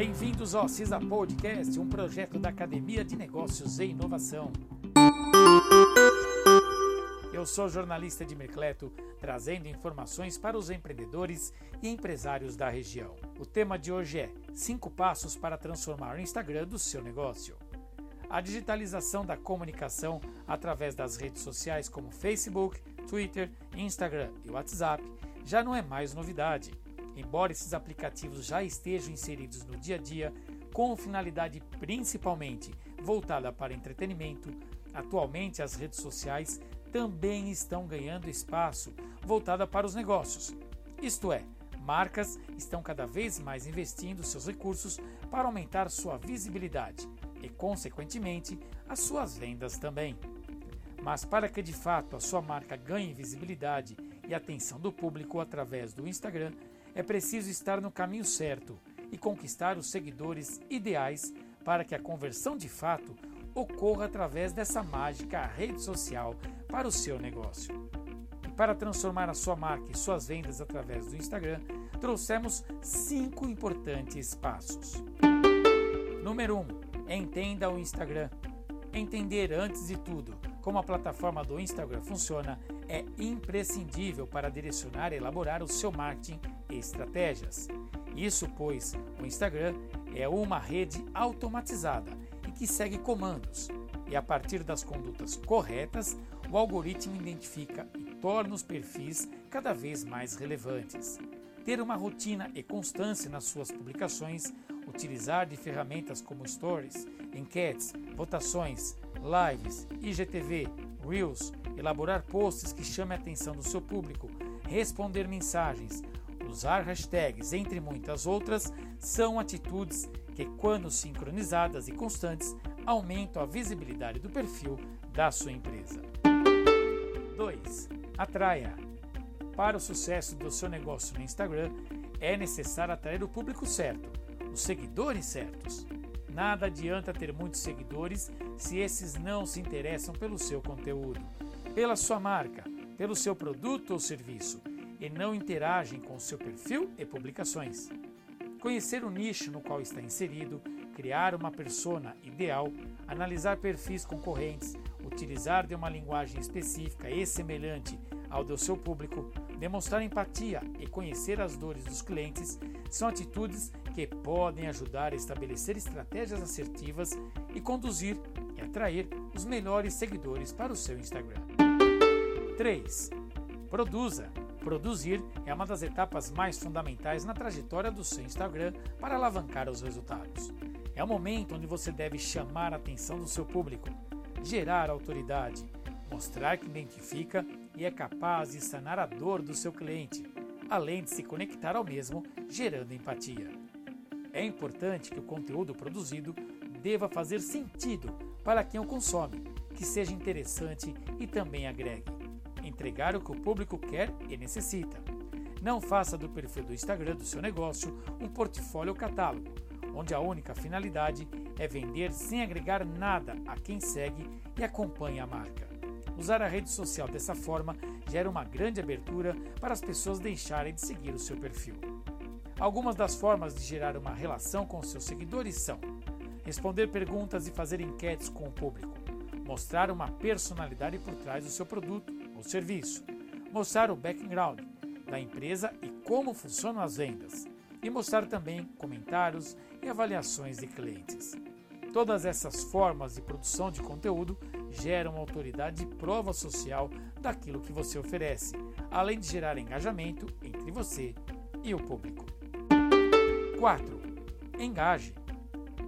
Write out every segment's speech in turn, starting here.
Bem-vindos ao CISA Podcast, um projeto da Academia de Negócios e Inovação. Eu sou jornalista de Mercleto, trazendo informações para os empreendedores e empresários da região. O tema de hoje é 5 passos para transformar o Instagram do seu negócio. A digitalização da comunicação através das redes sociais como Facebook, Twitter, Instagram e WhatsApp já não é mais novidade. Embora esses aplicativos já estejam inseridos no dia a dia, com finalidade principalmente voltada para entretenimento, atualmente as redes sociais também estão ganhando espaço voltada para os negócios. Isto é, marcas estão cada vez mais investindo seus recursos para aumentar sua visibilidade e, consequentemente, as suas vendas também. Mas para que de fato a sua marca ganhe visibilidade e atenção do público através do Instagram, é preciso estar no caminho certo e conquistar os seguidores ideais para que a conversão de fato ocorra através dessa mágica rede social para o seu negócio. E para transformar a sua marca e suas vendas através do Instagram, trouxemos cinco importantes passos. Número 1. Um, entenda o Instagram. Entender antes de tudo como a plataforma do Instagram funciona é imprescindível para direcionar e elaborar o seu marketing e estratégias. Isso pois o Instagram é uma rede automatizada e que segue comandos, e a partir das condutas corretas, o algoritmo identifica e torna os perfis cada vez mais relevantes. Ter uma rotina e constância nas suas publicações, utilizar de ferramentas como stories, enquetes, votações, lives, IGTV, Reels, elaborar posts que chamem a atenção do seu público, responder mensagens, usar hashtags, entre muitas outras, são atitudes que, quando sincronizadas e constantes, aumentam a visibilidade do perfil da sua empresa. 2. Atraia. Para o sucesso do seu negócio no Instagram, é necessário atrair o público certo, os seguidores certos. Nada adianta ter muitos seguidores se esses não se interessam pelo seu conteúdo, pela sua marca, pelo seu produto ou serviço e não interagem com o seu perfil e publicações. Conhecer o nicho no qual está inserido, criar uma persona ideal, analisar perfis concorrentes, utilizar de uma linguagem específica e semelhante ao do seu público, demonstrar empatia e conhecer as dores dos clientes são atitudes que podem ajudar a estabelecer estratégias assertivas e conduzir e atrair os melhores seguidores para o seu Instagram. 3. Produza. Produzir é uma das etapas mais fundamentais na trajetória do seu Instagram para alavancar os resultados. É o momento onde você deve chamar a atenção do seu público, gerar autoridade, mostrar que identifica e é capaz de sanar a dor do seu cliente, além de se conectar ao mesmo, gerando empatia. É importante que o conteúdo produzido deva fazer sentido para quem o consome, que seja interessante e também agregue. Entregar o que o público quer e necessita. Não faça do perfil do Instagram do seu negócio um portfólio ou catálogo, onde a única finalidade é vender sem agregar nada a quem segue e acompanha a marca. Usar a rede social dessa forma gera uma grande abertura para as pessoas deixarem de seguir o seu perfil. Algumas das formas de gerar uma relação com seus seguidores são responder perguntas e fazer enquetes com o público, mostrar uma personalidade por trás do seu produto ou serviço, mostrar o background da empresa e como funcionam as vendas, e mostrar também comentários e avaliações de clientes. Todas essas formas de produção de conteúdo geram autoridade e prova social daquilo que você oferece, além de gerar engajamento entre você e o público. 4. Engaje.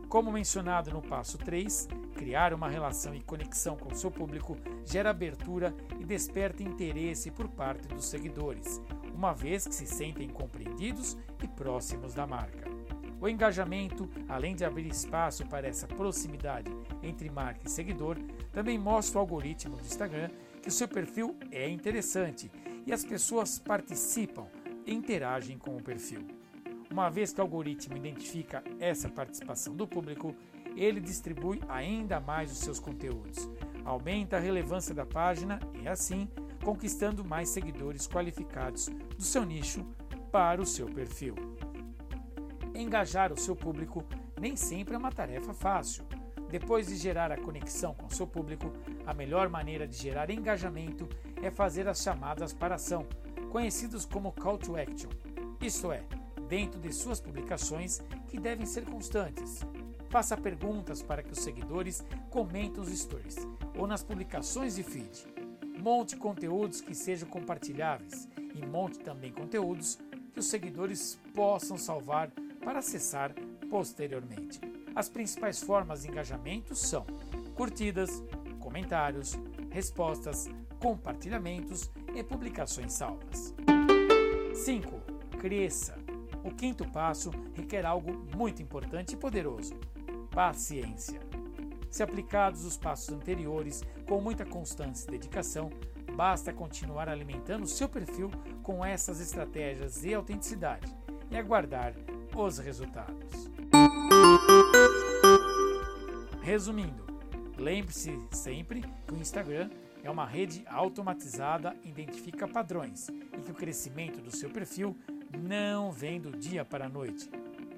Como mencionado no passo 3, criar uma relação e conexão com seu público gera abertura e desperta interesse por parte dos seguidores, uma vez que se sentem compreendidos e próximos da marca. O engajamento, além de abrir espaço para essa proximidade entre marca e seguidor, também mostra o algoritmo do Instagram que o seu perfil é interessante e as pessoas participam e interagem com o perfil. Uma vez que o algoritmo identifica essa participação do público, ele distribui ainda mais os seus conteúdos, aumenta a relevância da página e, assim, conquistando mais seguidores qualificados do seu nicho para o seu perfil. Engajar o seu público nem sempre é uma tarefa fácil. Depois de gerar a conexão com seu público, a melhor maneira de gerar engajamento é fazer as chamadas para ação, conhecidos como call to action. Isto é, dentro de suas publicações que devem ser constantes. Faça perguntas para que os seguidores comentem os stories ou nas publicações de feed. Monte conteúdos que sejam compartilháveis e monte também conteúdos que os seguidores possam salvar para acessar posteriormente. As principais formas de engajamento são curtidas, comentários, respostas, compartilhamentos e publicações salvas. 5. Cresça. O quinto passo requer algo muito importante e poderoso: paciência. Se aplicados os passos anteriores com muita constância e dedicação, basta continuar alimentando seu perfil com essas estratégias e autenticidade e aguardar os resultados. Resumindo, lembre-se sempre que o Instagram é uma rede automatizada, identifica padrões e que o crescimento do seu perfil não vem do dia para a noite.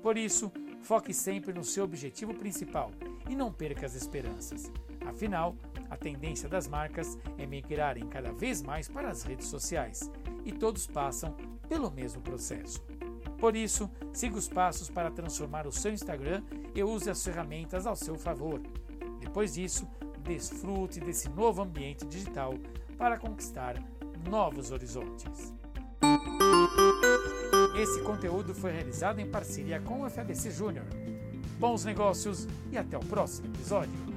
Por isso, foque sempre no seu objetivo principal e não perca as esperanças. Afinal, a tendência das marcas é migrarem cada vez mais para as redes sociais e todos passam pelo mesmo processo. Por isso, siga os passos para transformar o seu Instagram e use as ferramentas ao seu favor. Depois disso, desfrute desse novo ambiente digital para conquistar novos horizontes. Esse conteúdo foi realizado em parceria com o FABC Júnior. Bons negócios e até o próximo episódio.